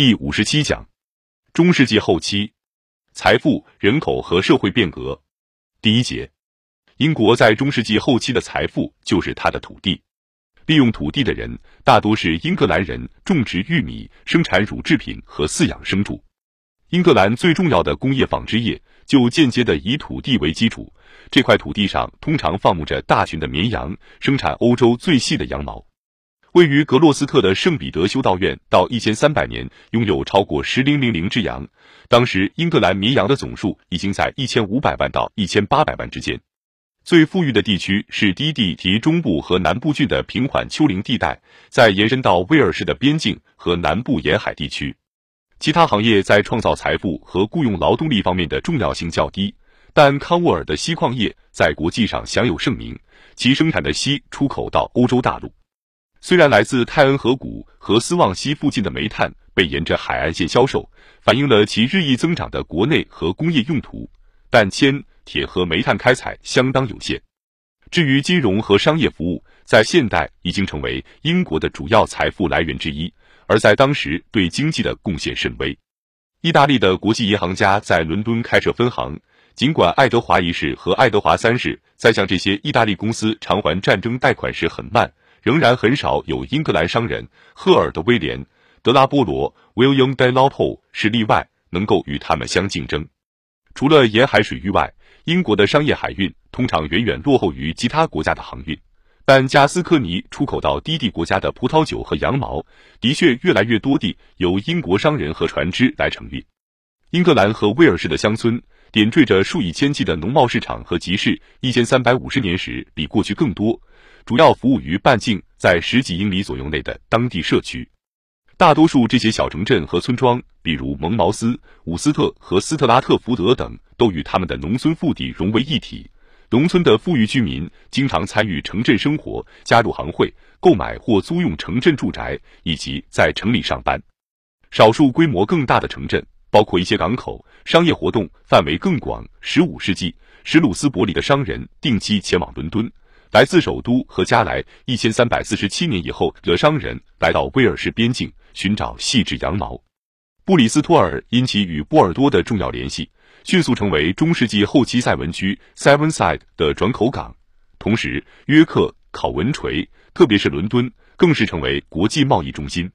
第五十七讲：中世纪后期财富、人口和社会变革。第一节：英国在中世纪后期的财富就是它的土地。利用土地的人大多是英格兰人，种植玉米、生产乳制品和饲养牲畜。英格兰最重要的工业纺织业就间接的以土地为基础。这块土地上通常放牧着大群的绵羊，生产欧洲最细的羊毛。位于格洛斯特的圣彼得修道院到一千三百年拥有超过十零零零只羊。当时英格兰绵羊的总数已经在一千五百万到一千八百万之间。最富裕的地区是低地及中部和南部郡的平缓丘陵地带，再延伸到威尔士的边境和南部沿海地区。其他行业在创造财富和雇佣劳动力方面的重要性较低，但康沃尔的锡矿业在国际上享有盛名，其生产的锡出口到欧洲大陆。虽然来自泰恩河谷和斯旺西附近的煤炭被沿着海岸线销售，反映了其日益增长的国内和工业用途，但铅、铁和煤炭开采相当有限。至于金融和商业服务，在现代已经成为英国的主要财富来源之一，而在当时对经济的贡献甚微。意大利的国际银行家在伦敦开设分行，尽管爱德华一世和爱德华三世在向这些意大利公司偿还战争贷款时很慢。仍然很少有英格兰商人赫尔的威廉·德拉波罗 （William de l a p o l 是例外，能够与他们相竞争。除了沿海水域外，英国的商业海运通常远远落后于其他国家的航运。但加斯科尼出口到低地国家的葡萄酒和羊毛，的确越来越多地由英国商人和船只来承运。英格兰和威尔士的乡村点缀着数以千计的农贸市场和集市，一千三百五十年时比过去更多。主要服务于半径在十几英里左右内的当地社区，大多数这些小城镇和村庄，比如蒙茅斯、伍斯特和斯特拉特福德等，都与他们的农村腹地融为一体。农村的富裕居民经常参与城镇生活，加入行会，购买或租用城镇住宅，以及在城里上班。少数规模更大的城镇，包括一些港口，商业活动范围更广。十五世纪，史鲁斯伯里的商人定期前往伦敦。来自首都和加来，一千三百四十七年以后的商人来到威尔士边境寻找细致羊毛。布里斯托尔因其与波尔多的重要联系，迅速成为中世纪后期塞文区 （Sevenside） 的转口港。同时，约克、考文垂，特别是伦敦，更是成为国际贸易中心。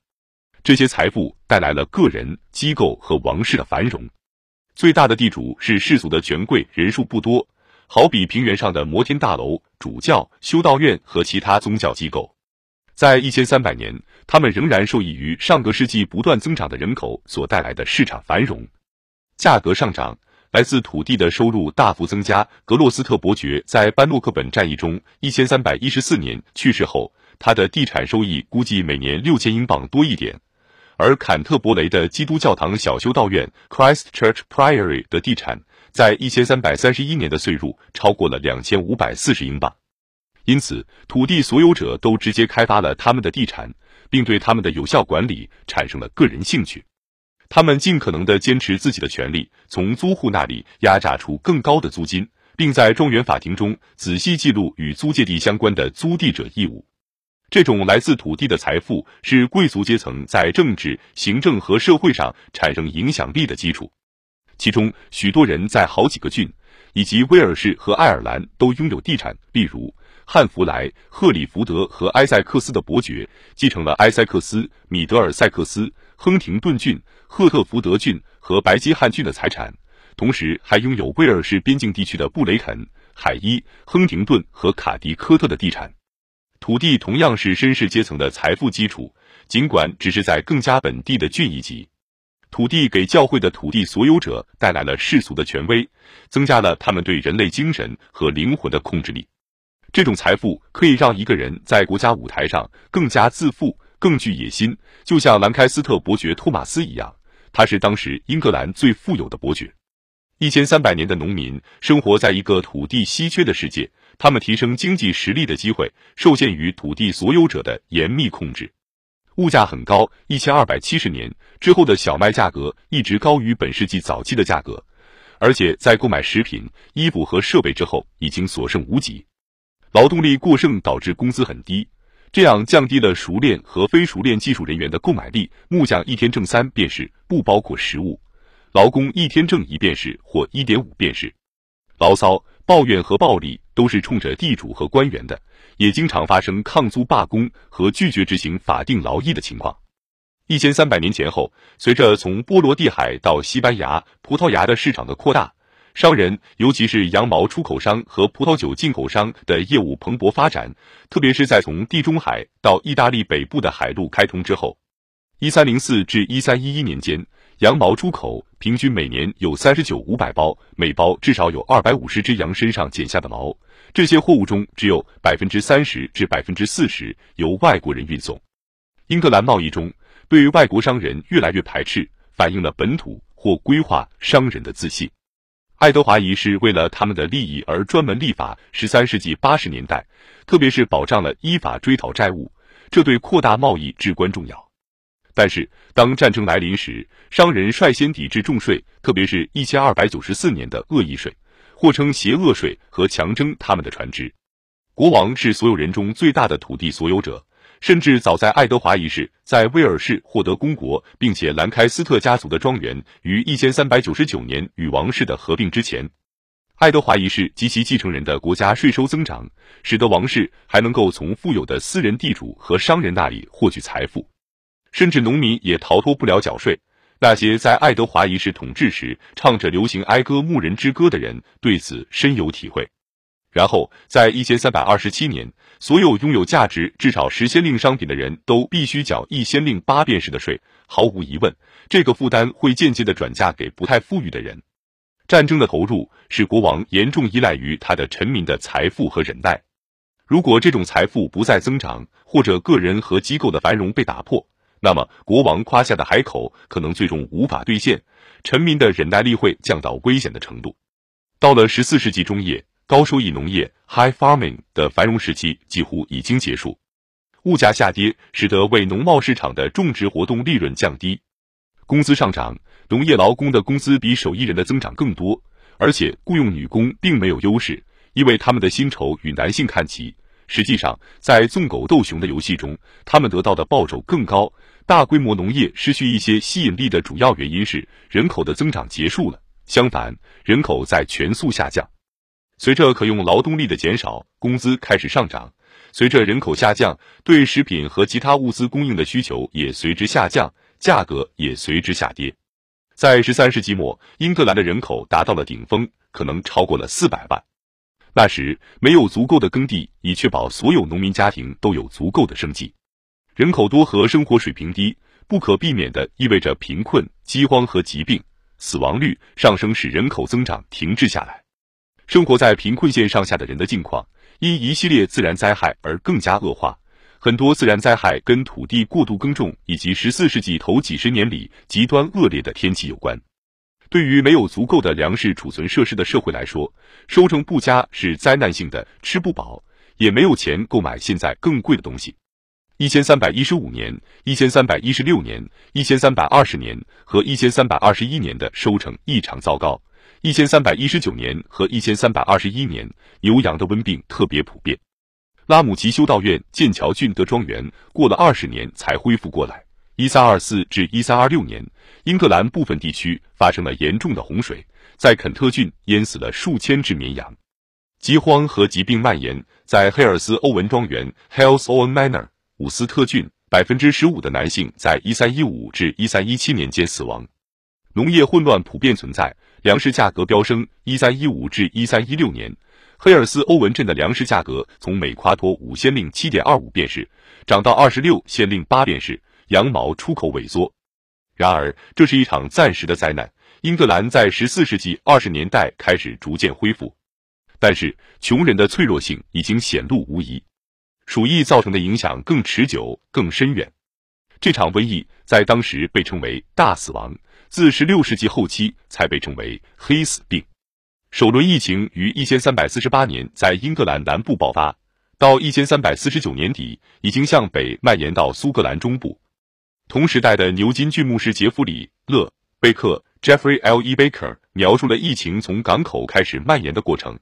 这些财富带来了个人、机构和王室的繁荣。最大的地主是世俗的权贵，人数不多。好比平原上的摩天大楼、主教、修道院和其他宗教机构，在一千三百年，他们仍然受益于上个世纪不断增长的人口所带来的市场繁荣。价格上涨，来自土地的收入大幅增加。格洛斯特伯爵在班洛克本战役中一千三百一十四年去世后，他的地产收益估计每年六千英镑多一点，而坎特伯雷的基督教堂小修道院 （Christ Church Priory） 的地产。在一千三百三十一年的税入超过了两千五百四十英镑，因此土地所有者都直接开发了他们的地产，并对他们的有效管理产生了个人兴趣。他们尽可能的坚持自己的权利，从租户那里压榨出更高的租金，并在庄园法庭中仔细记录与租借地相关的租地者义务。这种来自土地的财富是贵族阶层在政治、行政和社会上产生影响力的基础。其中许多人在好几个郡，以及威尔士和爱尔兰都拥有地产。例如，汉弗莱、赫里福德和埃塞克斯的伯爵继承了埃塞克斯、米德尔塞克斯、亨廷顿郡、赫特福德郡和白金汉郡的财产，同时还拥有威尔士边境地区的布雷肯、海伊、亨廷顿和卡迪科特的地产。土地同样是绅士阶层的财富基础，尽管只是在更加本地的郡一级。土地给教会的土地所有者带来了世俗的权威，增加了他们对人类精神和灵魂的控制力。这种财富可以让一个人在国家舞台上更加自负、更具野心，就像兰开斯特伯爵托马斯一样，他是当时英格兰最富有的伯爵。一千三百年的农民生活在一个土地稀缺的世界，他们提升经济实力的机会受限于土地所有者的严密控制。物价很高，一千二百七十年之后的小麦价格一直高于本世纪早期的价格，而且在购买食品、衣服和设备之后已经所剩无几。劳动力过剩导致工资很低，这样降低了熟练和非熟练技术人员的购买力。木匠一天挣三便士，不包括食物；劳工一天挣一便士或一点五便士。牢骚、抱怨和暴力都是冲着地主和官员的，也经常发生抗租罢工和拒绝执行法定劳役的情况。一千三百年前后，随着从波罗的海到西班牙、葡萄牙的市场的扩大，商人尤其是羊毛出口商和葡萄酒进口商的业务蓬勃发展，特别是在从地中海到意大利北部的海路开通之后。一三零四至一三一一年间，羊毛出口平均每年有三十九五百包，每包至少有二百五十只羊身上剪下的毛。这些货物中只有百分之三十至百分之四十由外国人运送。英格兰贸易中。对于外国商人越来越排斥，反映了本土或规划商人的自信。爱德华一世为了他们的利益而专门立法。十三世纪八十年代，特别是保障了依法追讨债务，这对扩大贸易至关重要。但是，当战争来临时，商人率先抵制重税，特别是一千二百九十四年的恶意税，或称邪恶税，和强征他们的船只。国王是所有人中最大的土地所有者。甚至早在爱德华一世在威尔士获得公国，并且兰开斯特家族的庄园于一千三百九十九年与王室的合并之前，爱德华一世及其继承人的国家税收增长，使得王室还能够从富有的私人地主和商人那里获取财富，甚至农民也逃脱不了缴税。那些在爱德华一世统治时唱着流行哀歌《牧人之歌》的人，对此深有体会。然后，在一千三百二十七年，所有拥有价值至少十先令商品的人都必须缴一先令八便士的税。毫无疑问，这个负担会间接的转嫁给不太富裕的人。战争的投入使国王严重依赖于他的臣民的财富和忍耐。如果这种财富不再增长，或者个人和机构的繁荣被打破，那么国王夸下的海口可能最终无法兑现，臣民的忍耐力会降到危险的程度。到了十四世纪中叶。高收益农业 （high farming） 的繁荣时期几乎已经结束，物价下跌使得为农贸市场的种植活动利润降低，工资上涨，农业劳工的工资比手艺人的增长更多，而且雇佣女工并没有优势，因为他们的薪酬与男性看齐。实际上，在纵狗斗熊的游戏中，他们得到的报酬更高。大规模农业失去一些吸引力的主要原因是人口的增长结束了，相反，人口在全速下降。随着可用劳动力的减少，工资开始上涨；随着人口下降，对食品和其他物资供应的需求也随之下降，价格也随之下跌。在十三世纪末，英格兰的人口达到了顶峰，可能超过了四百万。那时没有足够的耕地，以确保所有农民家庭都有足够的生计。人口多和生活水平低，不可避免的意味着贫困、饥荒和疾病，死亡率上升使人口增长停滞下来。生活在贫困线上下的人的境况，因一系列自然灾害而更加恶化。很多自然灾害跟土地过度耕种以及十四世纪头几十年里极端恶劣的天气有关。对于没有足够的粮食储存设施的社会来说，收成不佳是灾难性的，吃不饱，也没有钱购买现在更贵的东西。一千三百一十五年、一千三百一十六年、一千三百二十年和一千三百二十一年的收成异常糟糕。一千三百一十九年和一千三百二十一年，牛羊的瘟病特别普遍。拉姆齐修道院剑桥郡的庄园过了二十年才恢复过来。一三二四至一三二六年，英格兰部分地区发生了严重的洪水，在肯特郡淹死了数千只绵羊。饥荒和疾病蔓延，在黑尔斯欧文庄园 （Hales Owen Manor） 伍斯特郡，百分之十五的男性在一三一五至一三一七年间死亡。农业混乱普遍存在。粮食价格飙升。一三一五至一三一六年，黑尔斯欧文镇的粮食价格从每夸托五先令七点二五便士涨到二十六先令八便士。羊毛出口萎缩。然而，这是一场暂时的灾难。英格兰在十四世纪二十年代开始逐渐恢复，但是穷人的脆弱性已经显露无遗。鼠疫造成的影响更持久、更深远。这场瘟疫在当时被称为“大死亡”。自十六世纪后期才被称为黑死病。首轮疫情于一千三百四十八年在英格兰南部爆发，到一千三百四十九年底已经向北蔓延到苏格兰中部。同时代的牛津郡牧师杰弗里·勒贝克 （Jeffrey L. E. Baker） 描述了疫情从港口开始蔓延的过程。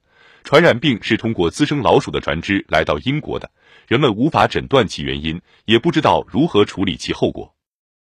传染病是通过滋生老鼠的船只来到英国的，人们无法诊断其原因，也不知道如何处理其后果。